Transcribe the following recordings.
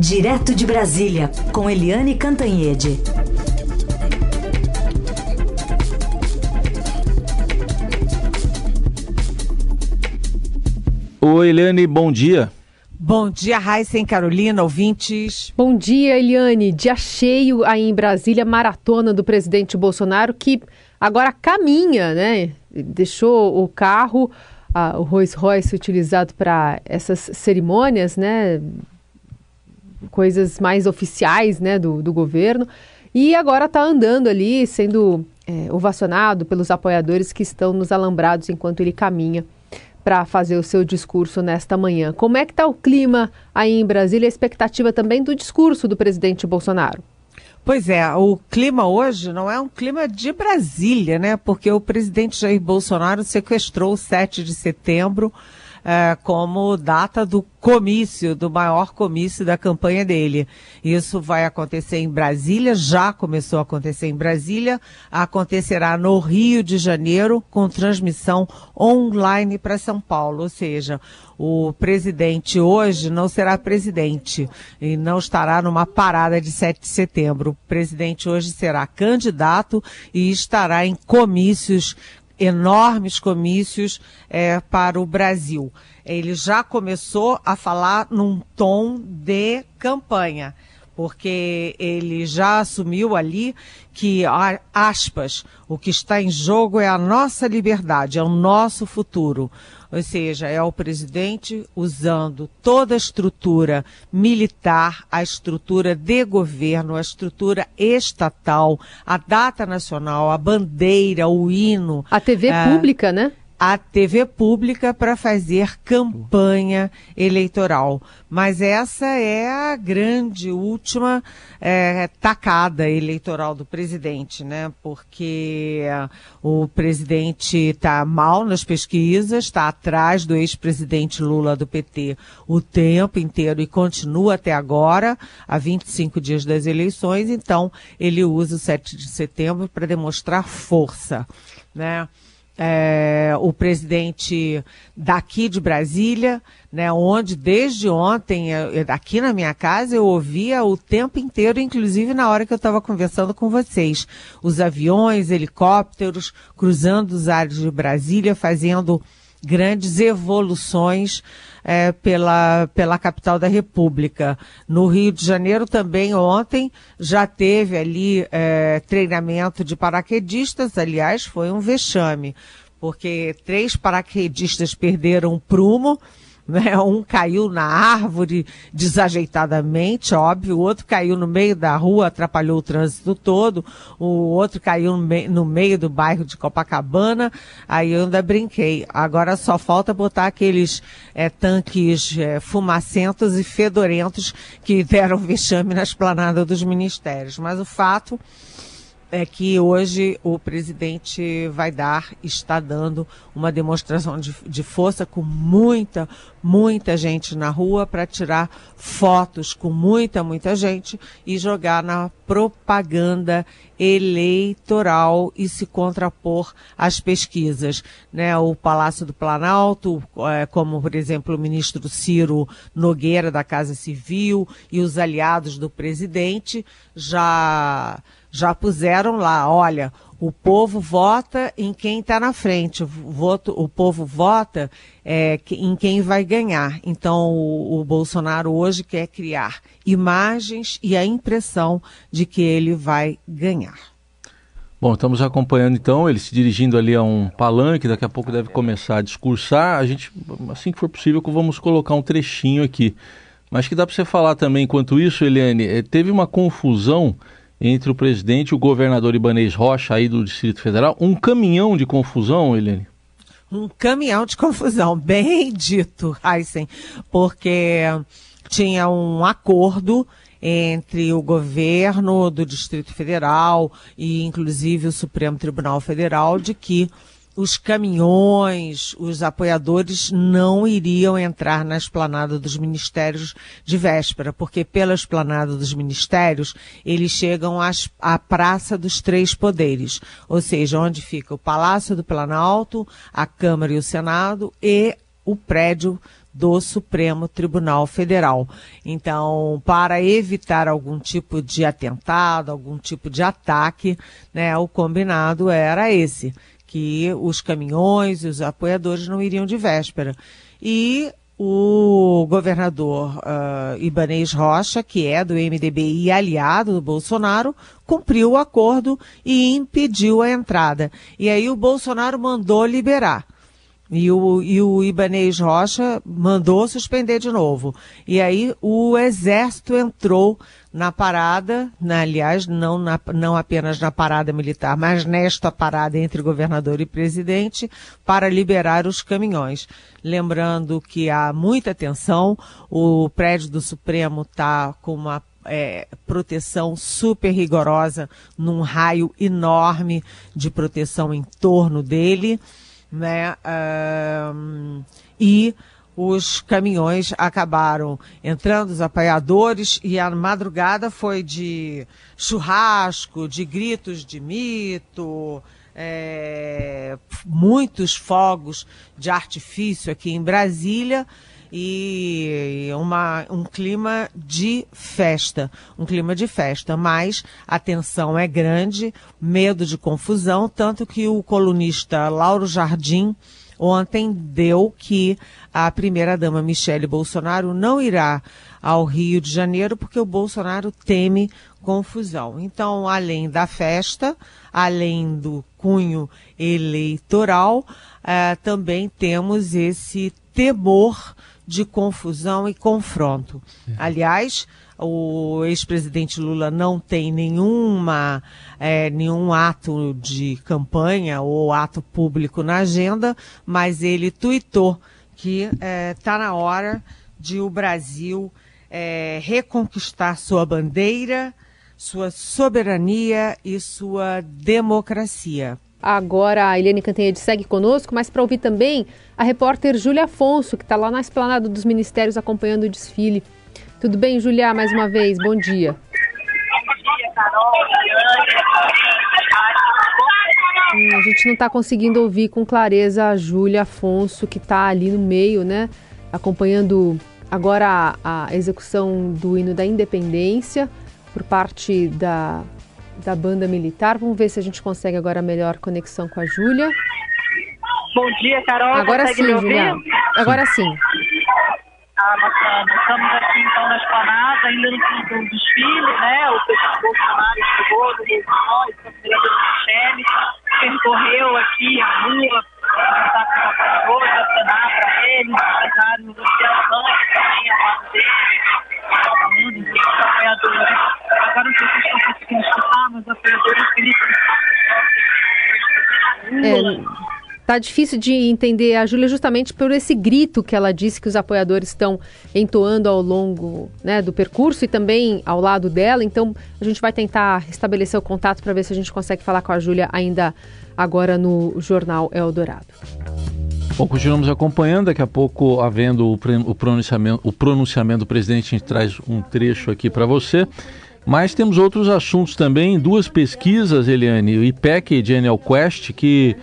Direto de Brasília, com Eliane Cantanhede. Oi, Eliane, bom dia. Bom dia, Raíssa e Carolina, ouvintes. Bom dia, Eliane. Dia cheio aí em Brasília, maratona do presidente Bolsonaro, que agora caminha, né? Deixou o carro, a, o Rolls Royce utilizado para essas cerimônias, né? Coisas mais oficiais, né, do, do governo. E agora está andando ali, sendo é, ovacionado pelos apoiadores que estão nos alambrados enquanto ele caminha para fazer o seu discurso nesta manhã. Como é que está o clima aí em Brasília, a expectativa também do discurso do presidente Bolsonaro? Pois é, o clima hoje não é um clima de Brasília, né? Porque o presidente Jair Bolsonaro sequestrou o 7 de setembro é, como data do comício, do maior comício da campanha dele. Isso vai acontecer em Brasília, já começou a acontecer em Brasília, acontecerá no Rio de Janeiro, com transmissão online para São Paulo. Ou seja, o presidente hoje não será presidente e não estará numa parada de 7 de setembro. O presidente hoje será candidato e estará em comícios enormes comícios é, para o Brasil. Ele já começou a falar num tom de campanha, porque ele já assumiu ali que, aspas, o que está em jogo é a nossa liberdade, é o nosso futuro. Ou seja, é o presidente usando toda a estrutura militar, a estrutura de governo, a estrutura estatal, a data nacional, a bandeira, o hino. A TV é, pública, né? A TV pública para fazer campanha eleitoral. Mas essa é a grande última é, tacada eleitoral do presidente, né? Porque o presidente está mal nas pesquisas, está atrás do ex-presidente Lula do PT o tempo inteiro e continua até agora, há 25 dias das eleições, então ele usa o 7 de setembro para demonstrar força, né? É, o presidente daqui de Brasília, né, onde desde ontem, aqui na minha casa, eu ouvia o tempo inteiro, inclusive na hora que eu estava conversando com vocês, os aviões, helicópteros cruzando os ares de Brasília, fazendo grandes evoluções é, pela, pela capital da República. No Rio de Janeiro também ontem já teve ali é, treinamento de paraquedistas, aliás, foi um vexame, porque três paraquedistas perderam o prumo, né? Um caiu na árvore desajeitadamente, óbvio, o outro caiu no meio da rua, atrapalhou o trânsito todo, o outro caiu no, me no meio do bairro de Copacabana, aí eu ainda brinquei. Agora só falta botar aqueles é, tanques é, fumacentos e fedorentos que deram vexame na esplanada dos ministérios. Mas o fato é que hoje o presidente vai dar, está dando uma demonstração de, de força com muita, muita gente na rua para tirar fotos com muita, muita gente e jogar na propaganda eleitoral e se contrapor às pesquisas. Né? O Palácio do Planalto, é, como por exemplo o ministro Ciro Nogueira da Casa Civil e os aliados do presidente já já puseram lá, olha, o povo vota em quem está na frente, o, voto, o povo vota é, em quem vai ganhar. Então, o, o, Bolsonaro hoje quer criar imagens e a impressão de que ele vai ganhar. Bom, estamos acompanhando então ele se dirigindo ali a um palanque, daqui a pouco deve começar a discursar. A gente, assim que for possível, vamos colocar um trechinho aqui. Mas que dá para você falar também, enquanto isso, Eliane, eh, teve uma confusão entre o presidente e o governador Ibanez Rocha, aí do Distrito Federal. Um caminhão de confusão, Helene? Um caminhão de confusão, bem dito, Heisen, porque tinha um acordo entre o governo do Distrito Federal e, inclusive, o Supremo Tribunal Federal de que os caminhões, os apoiadores não iriam entrar na esplanada dos ministérios de véspera, porque pela esplanada dos ministérios eles chegam às, à Praça dos Três Poderes, ou seja, onde fica o Palácio do Planalto, a Câmara e o Senado e o prédio do Supremo Tribunal Federal. Então, para evitar algum tipo de atentado, algum tipo de ataque, né, o combinado era esse, que os caminhões e os apoiadores não iriam de véspera. E o governador uh, Rocha, que é do MDB e aliado do Bolsonaro, cumpriu o acordo e impediu a entrada. E aí o Bolsonaro mandou liberar. E o, e o Ibanez Rocha mandou suspender de novo. E aí o exército entrou na parada, na, aliás, não, na, não apenas na parada militar, mas nesta parada entre governador e presidente, para liberar os caminhões. Lembrando que há muita tensão, o prédio do Supremo está com uma é, proteção super rigorosa, num raio enorme de proteção em torno dele né? Um, e os caminhões acabaram entrando, os apoiadores, e a madrugada foi de churrasco, de gritos de mito, é, muitos fogos de artifício aqui em Brasília e uma, um clima de festa, um clima de festa, mas a tensão é grande, medo de confusão, tanto que o colunista Lauro Jardim ontem deu que a primeira-dama Michele Bolsonaro não irá ao Rio de Janeiro porque o Bolsonaro teme confusão. Então, além da festa, além do cunho eleitoral, uh, também temos esse temor de confusão e confronto. É. Aliás, o ex-presidente Lula não tem nenhuma, é, nenhum ato de campanha ou ato público na agenda, mas ele tuitou que está é, tá na hora de o Brasil é, reconquistar sua bandeira, sua soberania e sua democracia. Agora a Eliane Cantanhede segue conosco, mas para ouvir também a repórter Júlia Afonso, que está lá na esplanada dos ministérios acompanhando o desfile. Tudo bem, Júlia, mais uma vez? Bom dia. Hum, a gente não está conseguindo ouvir com clareza a Júlia Afonso, que está ali no meio, né? Acompanhando agora a, a execução do hino da independência por parte da da banda militar. Vamos ver se a gente consegue agora a melhor conexão com a Júlia. Bom dia, Carol. Agora sim, Júlia. Agora sim. Ah, bacana. Estamos aqui então na esplanada, ainda no do desfile, né? O presidente Bolsonaro chegou do Rio Nós, a vereadora Michele, percorreu aqui a rua, conversar com os apoiadores, acenar para eles, empresários, negociações também ao lado dele, falando os apoiadores. É, Tá difícil de entender a Júlia justamente por esse grito que ela disse que os apoiadores estão entoando ao longo né, do percurso e também ao lado dela. Então a gente vai tentar restabelecer o contato para ver se a gente consegue falar com a Júlia ainda agora no Jornal Eldorado. Bom, continuamos acompanhando. Daqui a pouco, havendo o pronunciamento, o pronunciamento do presidente, a gente traz um trecho aqui para você. Mas temos outros assuntos também, duas pesquisas, Eliane, o IPEC e Genial Quest, que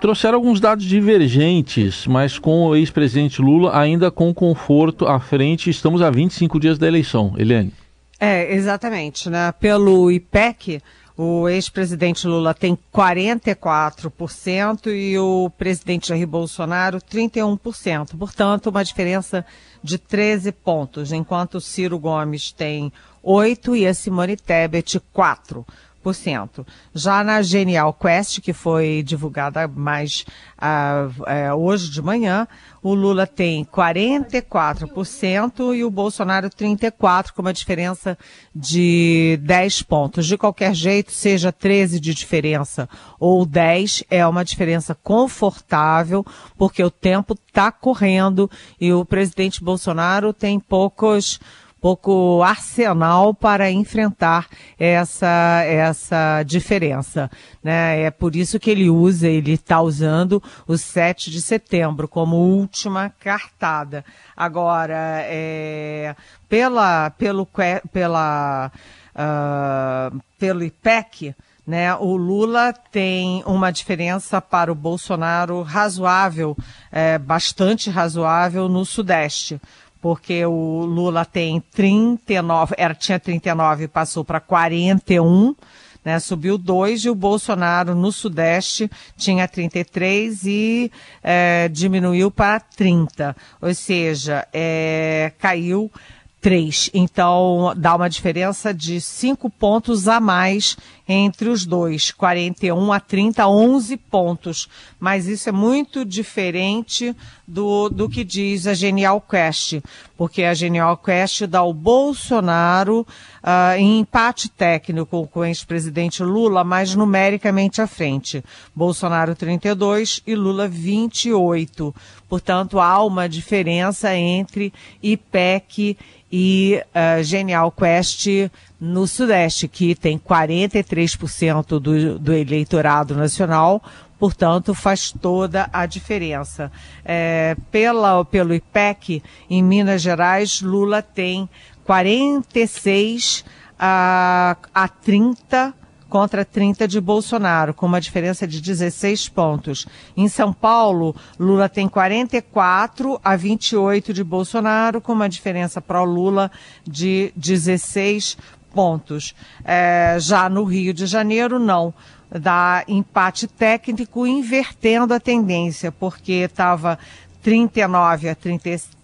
trouxeram alguns dados divergentes, mas com o ex-presidente Lula ainda com conforto à frente. Estamos a 25 dias da eleição. Eliane. É, exatamente. Né? Pelo IPEC, o ex-presidente Lula tem 44% e o presidente Jair Bolsonaro 31%. Portanto, uma diferença de 13 pontos, enquanto Ciro Gomes tem 8 e a Simone Tebet 4%. Já na Genial Quest, que foi divulgada mais uh, uh, hoje de manhã, o Lula tem 44% e o Bolsonaro 34%, com uma diferença de 10 pontos. De qualquer jeito, seja 13 de diferença ou 10, é uma diferença confortável, porque o tempo está correndo e o presidente Bolsonaro tem poucos pouco arsenal para enfrentar essa, essa diferença. Né? É por isso que ele usa, ele está usando o 7 de setembro como última cartada. Agora, é, pela, pelo, pela, uh, pelo IPEC, Né? O Lula tem uma diferença para o Bolsonaro razoável, é, bastante razoável no Sudeste porque o Lula tem 39, era, tinha 39 e passou para 41, né, subiu 2 e o Bolsonaro no Sudeste tinha 33 e é, diminuiu para 30. Ou seja, é, caiu 3. Então, dá uma diferença de 5 pontos a mais entre os dois. 41 a 30, 11 pontos. Mas isso é muito diferente do, do que diz a Genial Quest. Porque a Genial Quest dá o Bolsonaro uh, em empate técnico com o ex-presidente Lula, mas numericamente à frente. Bolsonaro 32 e Lula 28. Portanto, há uma diferença entre IPEC e uh, Genial Quest no Sudeste, que tem 43% do, do eleitorado nacional, portanto, faz toda a diferença. É, pela, pelo IPEC, em Minas Gerais, Lula tem 46 a, a 30 contra 30 de Bolsonaro, com uma diferença de 16 pontos. Em São Paulo, Lula tem 44 a 28 de Bolsonaro, com uma diferença para o Lula de 16 pontos. É, já no Rio de Janeiro, não. Dá empate técnico invertendo a tendência, porque estava 39 a 36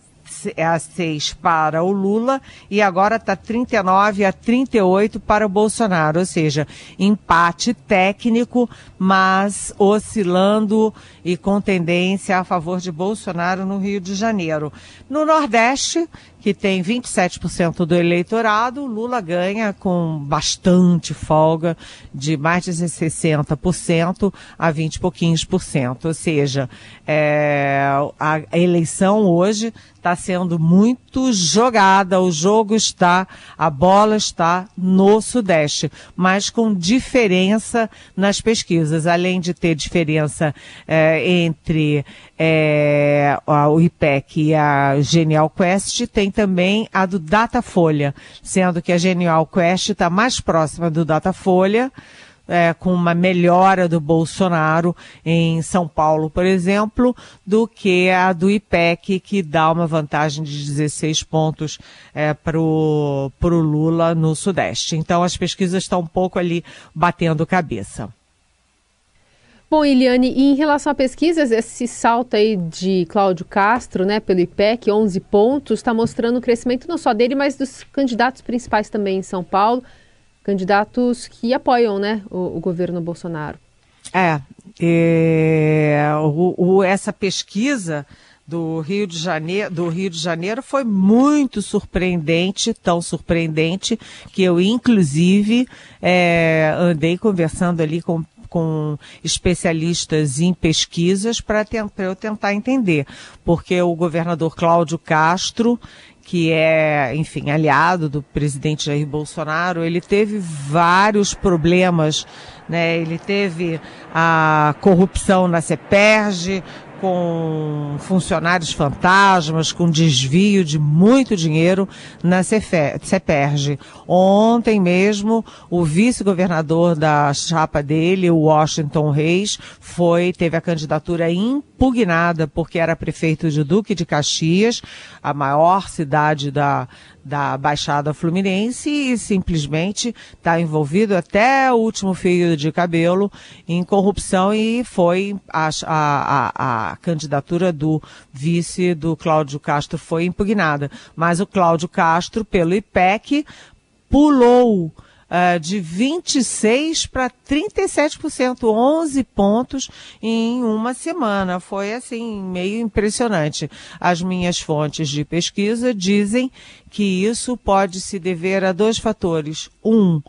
a 6 para o Lula e agora está 39 a 38 para o Bolsonaro, ou seja, empate técnico, mas oscilando e com tendência a favor de Bolsonaro no Rio de Janeiro. No Nordeste, que tem 27% do eleitorado, Lula ganha com bastante folga, de mais de 60% a 20 e pouquinhos por cento. Ou seja, é, a eleição hoje está sendo muito jogada, o jogo está, a bola está no Sudeste, mas com diferença nas pesquisas, além de ter diferença é, entre é, o IPEC e a Genial Quest, tem também a do Datafolha, sendo que a Genial Quest está mais próxima do Datafolha, é, com uma melhora do Bolsonaro em São Paulo, por exemplo, do que a do IPEC, que dá uma vantagem de 16 pontos é, para o Lula no Sudeste. Então as pesquisas estão um pouco ali batendo cabeça. Bom, Eliane, em relação a pesquisas, esse salto aí de Cláudio Castro, né, pelo IPEC, 11 pontos, está mostrando o crescimento não só dele, mas dos candidatos principais também em São Paulo, candidatos que apoiam, né, o, o governo Bolsonaro. É, é o, o, essa pesquisa do Rio de Janeiro, do Rio de Janeiro foi muito surpreendente, tão surpreendente que eu inclusive é, andei conversando ali com com especialistas em pesquisas para eu tentar entender, porque o governador Cláudio Castro, que é, enfim, aliado do presidente Jair Bolsonaro, ele teve vários problemas, né? Ele teve a corrupção na CEPERG, com funcionários fantasmas, com desvio de muito dinheiro na CEPERG. Ontem mesmo, o vice-governador da chapa dele, o Washington Reis, foi, teve a candidatura impugnada porque era prefeito de Duque de Caxias, a maior cidade da, da Baixada Fluminense e simplesmente está envolvido até o último fio de cabelo em corrupção e foi a, a, a, candidatura do vice do Cláudio Castro foi impugnada. Mas o Cláudio Castro, pelo IPEC, pulou uh, de 26% para 37%, 11 pontos em uma semana. Foi assim, meio impressionante. As minhas fontes de pesquisa dizem que isso pode se dever a dois fatores. Um,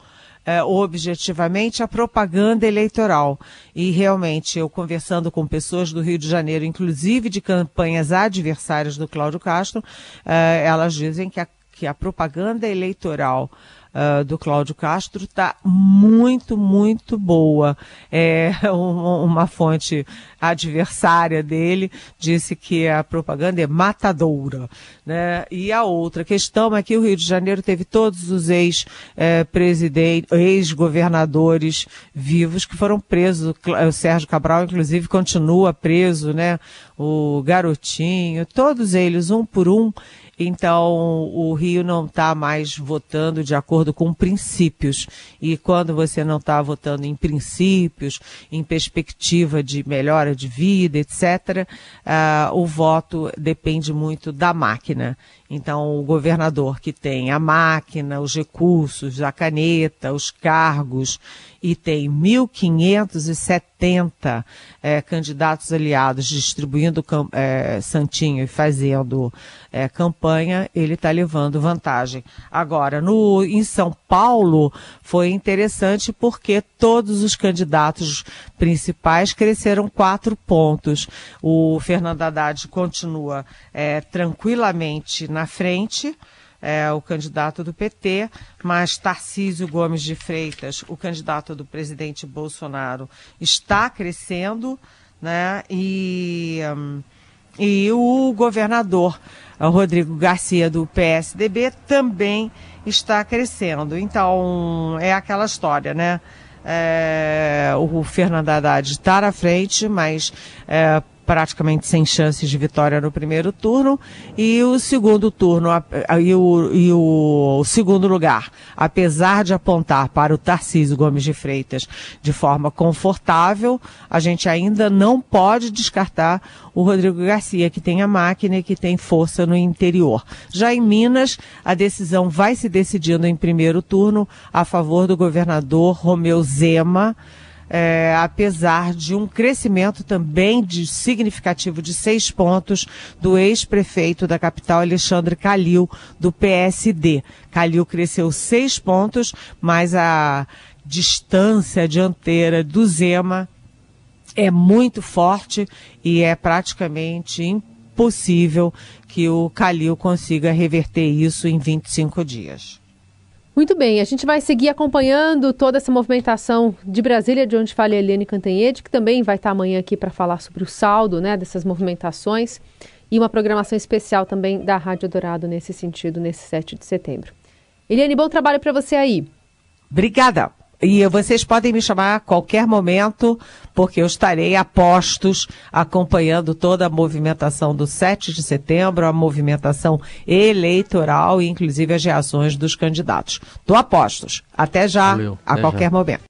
é, objetivamente a propaganda eleitoral. E realmente, eu conversando com pessoas do Rio de Janeiro, inclusive de campanhas adversárias do Cláudio Castro, é, elas dizem que a, que a propaganda eleitoral uh, do Cláudio Castro está muito, muito boa. É, um, uma fonte adversária dele disse que a propaganda é matadora. Né? E a outra questão é que o Rio de Janeiro teve todos os ex-presidentes, eh, ex-governadores vivos que foram presos. O Sérgio Cabral, inclusive, continua preso, né? O Garotinho, todos eles, um por um, então, o Rio não está mais votando de acordo com princípios. E quando você não está votando em princípios, em perspectiva de melhora de vida, etc., uh, ah, o voto depende muito da máquina. Então, o governador que tem a máquina, os recursos, a caneta, os cargos, e tem 1.570 é, candidatos aliados distribuindo é, santinho e fazendo é, campanha, ele está levando vantagem. Agora, no, em São Paulo, foi interessante porque todos os candidatos principais cresceram quatro pontos. O Fernando Haddad continua é, tranquilamente na frente, é, o candidato do PT, mas Tarcísio Gomes de Freitas, o candidato do presidente Bolsonaro, está crescendo, né? E, um, e o governador Rodrigo Garcia do PSDB também está crescendo. Então é aquela história, né? É, o Fernando Haddad está na frente, mas é, praticamente sem chances de vitória no primeiro turno e o segundo turno e o, e o, segundo lugar, apesar de apontar para o Tarcísio Gomes de Freitas de forma confortável, a gente ainda não pode descartar o Rodrigo Garcia, que tem a máquina e que tem força no interior. Já em Minas, a decisão vai se decidindo em primeiro turno a favor do governador Romeu Zema é, apesar de um crescimento também de significativo de seis pontos do ex-prefeito da capital, Alexandre Calil, do PSD. Calil cresceu seis pontos, mas a distância dianteira do Zema é muito forte e é praticamente impossível que o Calil consiga reverter isso em 25 dias. Muito bem, a gente vai seguir acompanhando toda essa movimentação de Brasília, de onde fala a Eliane Cantanhede, que também vai estar amanhã aqui para falar sobre o saldo né, dessas movimentações e uma programação especial também da Rádio Dourado nesse sentido, nesse 7 de setembro. Eliane, bom trabalho para você aí. Obrigada. E vocês podem me chamar a qualquer momento, porque eu estarei a postos acompanhando toda a movimentação do 7 de setembro, a movimentação eleitoral e inclusive as reações dos candidatos. Estou a postos. Até já, Valeu, a até qualquer já. momento.